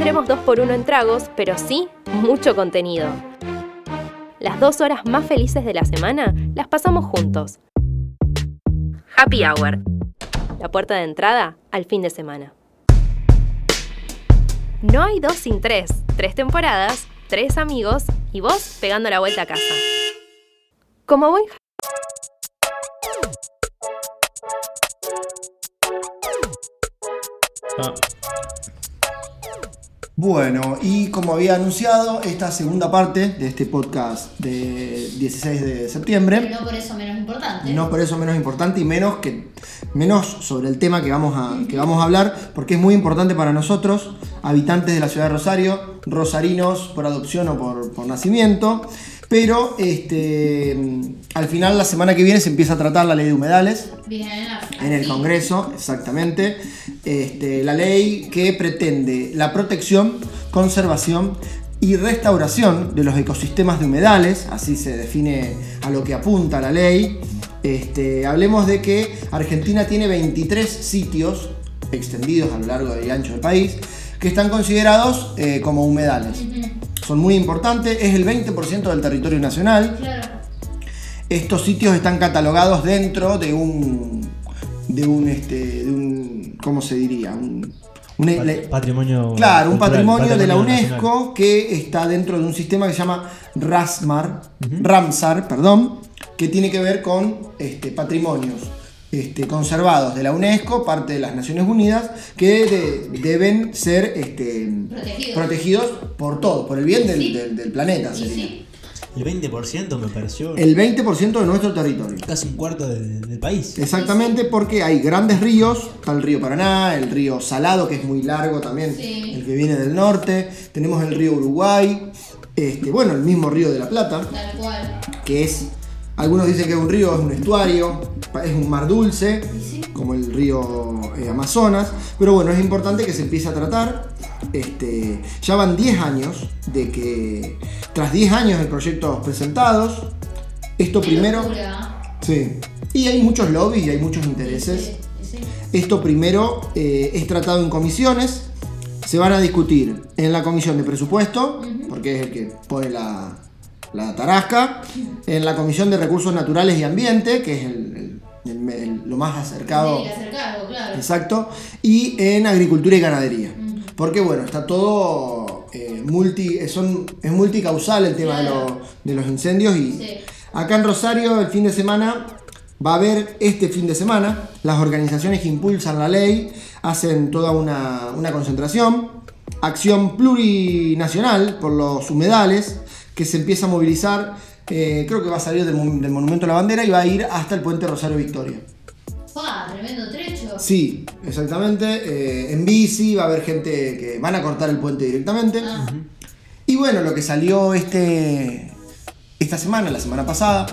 tendremos dos por uno en tragos, pero sí mucho contenido. Las dos horas más felices de la semana las pasamos juntos. Happy Hour. La puerta de entrada al fin de semana. No hay dos sin tres. Tres temporadas, tres amigos y vos pegando la vuelta a casa. Como buen Ah, Bueno, y como había anunciado, esta segunda parte de este podcast de 16 de septiembre, Pero no por eso menos importante. no por eso menos importante y menos que menos sobre el tema que vamos a, que vamos a hablar, porque es muy importante para nosotros, habitantes de la ciudad de Rosario, rosarinos por adopción o por, por nacimiento. Pero este, al final, la semana que viene, se empieza a tratar la ley de humedales. Bien, En el. Congreso, exactamente. Este, la ley que pretende la protección, conservación y restauración de los ecosistemas de humedales, así se define a lo que apunta la ley. Este, hablemos de que Argentina tiene 23 sitios extendidos a lo largo y ancho del país que están considerados eh, como humedales. Son muy importantes, es el 20% del territorio nacional. Claro. Estos sitios están catalogados dentro de un. de un. Este, de un ¿Cómo se diría? Un, un- pat- le- patrimonio. claro, un patrimonio de la UNESCO nacional. que está dentro de un sistema que se llama RASMAR, Ramsar, perdón, que tiene que ver con este, patrimonios este, conservados de la UNESCO, parte de las Naciones Unidas, que de- deben ser este, Protegidos. protegidos por todo, por el bien del, Sí. del- del planeta. Sí. El 20% me pareció El 20% de nuestro territorio. casi un cuarto de- del país. Exactamente, porque hay grandes ríos, está el río Paraná, el río Salado, que es muy largo también, Sí. el que viene del norte, tenemos el río Uruguay, este, bueno, el mismo río de la Plata, Tal cual. que es, algunos dicen que es un río, es un estuario, es un mar dulce, como el río eh, Amazonas, pero bueno, es importante que se empiece a tratar. Este, ya van 10 años de que, tras 10 años de proyectos presentados, esto Qué primero... locura. Sí. Y hay muchos lobbies y hay muchos intereses. Sí, sí, sí. Esto primero eh, es tratado en comisiones. Se van a discutir en la comisión de presupuesto, porque es el que pone la, la tarasca. En la comisión de recursos naturales y ambiente, que es el- el- el- el- lo más acercado. Cargo, claro. Exacto. Y en agricultura y ganadería. Porque bueno, está todo eh, multi. Son, es multicausal el tema de, los- de los incendios. Y Sí. acá en Rosario, el fin de semana, va a haber este fin de semana. Las organizaciones que impulsan la ley hacen toda una, una concentración. Acción plurinacional por los humedales, que se empieza a movilizar. eh, creo que va a salir del, mon- del Monumento a la Bandera y va a ir hasta el puente Rosario Victoria. Pa, tremendo trecho. Sí, exactamente. eh, en bici va a haber gente que van a cortar el puente directamente. Ah, Y bueno, lo que salió este, esta semana, la semana pasada,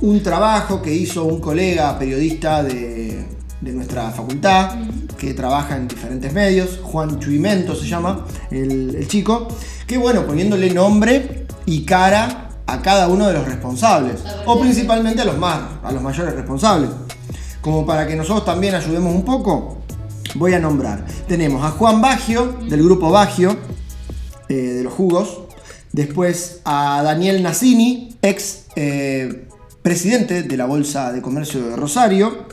un trabajo que hizo un colega periodista de, de nuestra facultad, que trabaja en diferentes medios, Juan Chuimento se llama el, el chico, que bueno, poniéndole nombre y cara a cada uno de los responsables, o principalmente a los más, a los mayores responsables. Como para que nosotros también ayudemos un poco, voy a nombrar. Tenemos a Juan Baggio, del grupo Baggio, eh, de los jugos. Después a Daniel Nassini, ex eh, presidente de la Bolsa de Comercio de Rosario.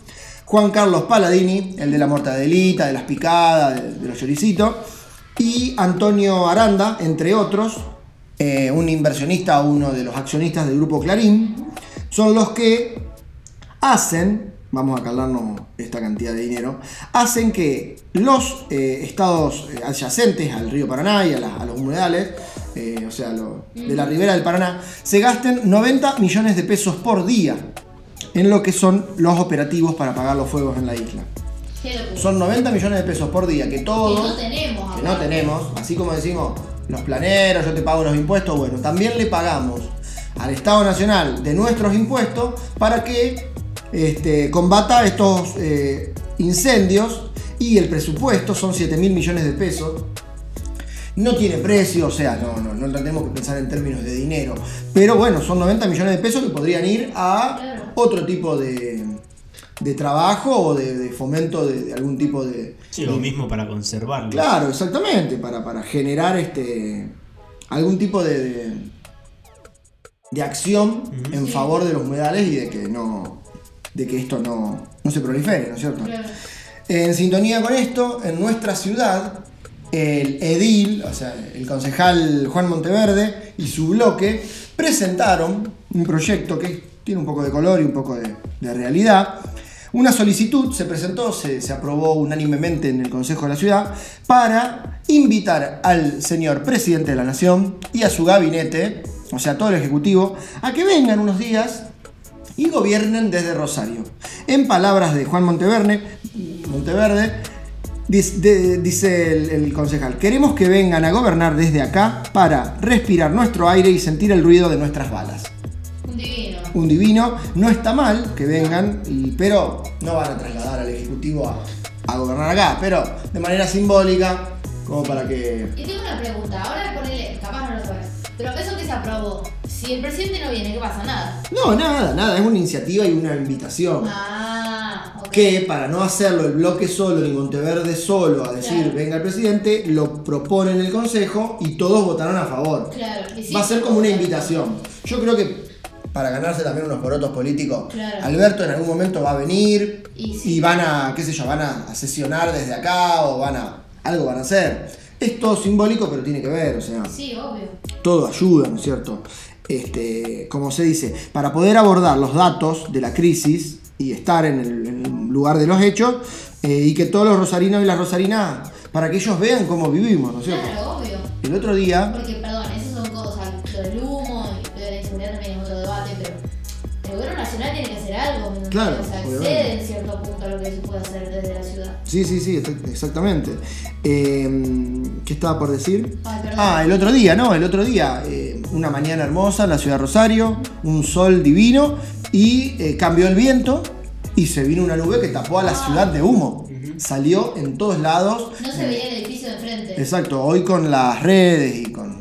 Juan Carlos Paladini, el de la mortadelita, de las picadas, de, de los choricitos. Y Antonio Aranda, entre otros, eh, un inversionista, uno de los accionistas del grupo Clarín. Son los que hacen, vamos a calarnos esta cantidad de dinero, hacen que los eh, estados adyacentes al río Paraná y a, la- a los humedales, eh, o sea, lo- de la ribera del Paraná, se gasten 90 millones de pesos por día en lo que son los operativos para apagar los fuegos en la isla. Son 90 millones de pesos por día, que Que todos no tenemos que no tenemos, así como decimos los planeros, yo te pago los impuestos, bueno, también le pagamos al Estado Nacional de nuestros impuestos para que este, combata estos eh, incendios y el presupuesto son 7 mil millones de pesos. No tiene precio, o sea, no, no, no tenemos que pensar en términos de dinero. Pero bueno, son 90 millones de pesos que podrían ir a otro tipo de, de trabajo o de, de fomento de, de algún tipo de... Sí, lo mismo para conservarlo. Claro, exactamente, para, para generar este algún tipo de, de, de acción en Sí. favor de los humedales y de que no de que esto no, no se prolifere, ¿no es cierto? Claro. En sintonía con esto, en nuestra ciudad, el edil, o sea, el concejal Juan Monteverde y su bloque presentaron un proyecto que tiene un poco de color y un poco de, de realidad. Una solicitud se presentó, se, se aprobó unánimemente en el Consejo de la Ciudad para invitar al señor presidente de la Nación y a su gabinete, o sea, todo el Ejecutivo, a que vengan unos días y gobiernen desde Rosario. En palabras de Juan Monteverde, Monteverde dice, el concejal, queremos que vengan a gobernar desde acá para respirar nuestro aire y sentir el ruido de nuestras balas. Un divino. Un divino, no está mal que vengan, y- pero no van a trasladar al Ejecutivo a, a gobernar acá, pero de manera simbólica, como para que... Y tengo una pregunta, ahora ponele, capaz no lo sabes. Pero eso que se aprobó, si el presidente no viene, ¿qué pasa? Nada. No, nada, nada, es una iniciativa y una invitación. Ah, ok. que para no hacerlo el bloque solo ni Monteverde solo a decir Claro. venga el presidente, lo propone en el consejo y todos votaron a favor. Claro, sí, Va a ser como una invitación. Yo creo que para ganarse también unos porotos políticos, Claro. Alberto en algún momento va a venir Y van a, qué sé yo, van a, sesionar desde acá o van a, algo van a hacer. Es todo simbólico, pero tiene que ver, o sea Sí, obvio. todo ayuda, ¿no es cierto? Este, como se dice, para poder abordar los datos de la crisis y estar en el, en el lugar de los hechos eh, y que todos los rosarinos y las rosarinas, para que ellos vean cómo vivimos, ¿no es cierto? Claro, obvio. El otro día, Porque, perdón, esas son cosas, lo del humo gobierno nacional tiene que hacer algo, ¿me entendés? Claro, O sea, obviamente. accede en cierto punto a lo que se puede hacer desde la ciudad. sí, sí, sí, exa- exactamente. Eh, ¿Qué estaba por decir? Ay. Ah, el otro día, ¿no? El otro día, eh, una mañana hermosa en la ciudad de Rosario, un sol divino y eh, cambió el viento y se vino una nube que tapó a la ciudad de humo. Salió en todos lados. No se veía el edificio de enfrente. Exacto, hoy con las redes y con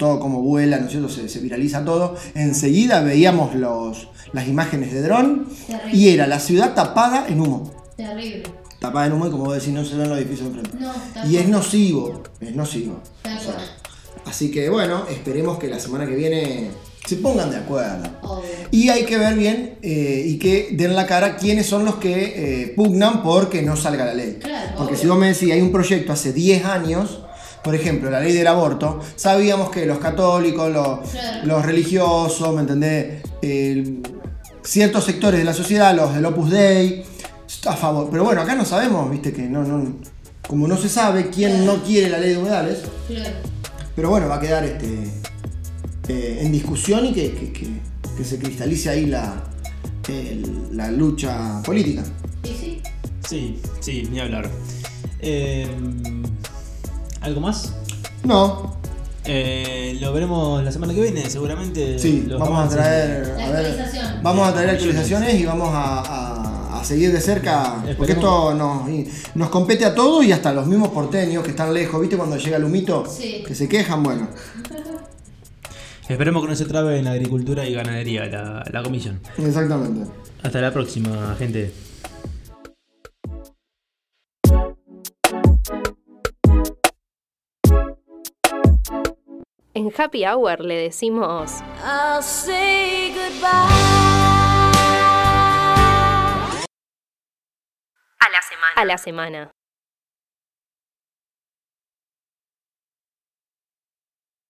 todo como vuela, ¿no es cierto? Se, se viraliza todo. Enseguida veíamos los, las imágenes de dron Terrible. y era la ciudad tapada en humo. Terrible. Tapada en humo y como vos decís, no se ven los edificios enfrente. No, Y es nocivo, es nocivo. O sea, así que bueno, esperemos que la semana que viene se pongan de acuerdo. Obvio. Y hay que ver bien eh, y que den la cara quiénes son los que eh, pugnan porque no salga la ley. Claro, porque obvio. si vos me decís, hay un proyecto hace 10 años, por ejemplo, la ley del aborto, sabíamos que los católicos, los, Claro. los religiosos, ¿me entendés? Ciertos sectores de la sociedad, los del Opus Dei, a favor. Pero bueno, acá no sabemos, viste, que no, no, como no se sabe quién no quiere la ley de humedales, Claro. pero bueno, va a quedar este, eh, en discusión y que, que- que- que se cristalice ahí la, el- la lucha política. Y sí. Sí, sí, ni hablar. Eh, ¿Algo más? No, Eh, lo veremos la semana que viene, seguramente. sí, los vamos a traer, La a ver, actualización. vamos a traer actualizaciones y vamos a, a- a seguir de cerca, porque esto nos, nos compete a todos y hasta los mismos porteños que están lejos, ¿viste? Cuando llega el humito, Sí. que se quejan, bueno. Esperemos que no se trabe en agricultura y ganadería la, la comisión. Exactamente. Hasta la próxima, gente. En Happy Hour le decimos I'll say goodbye. a la semana. A la semana.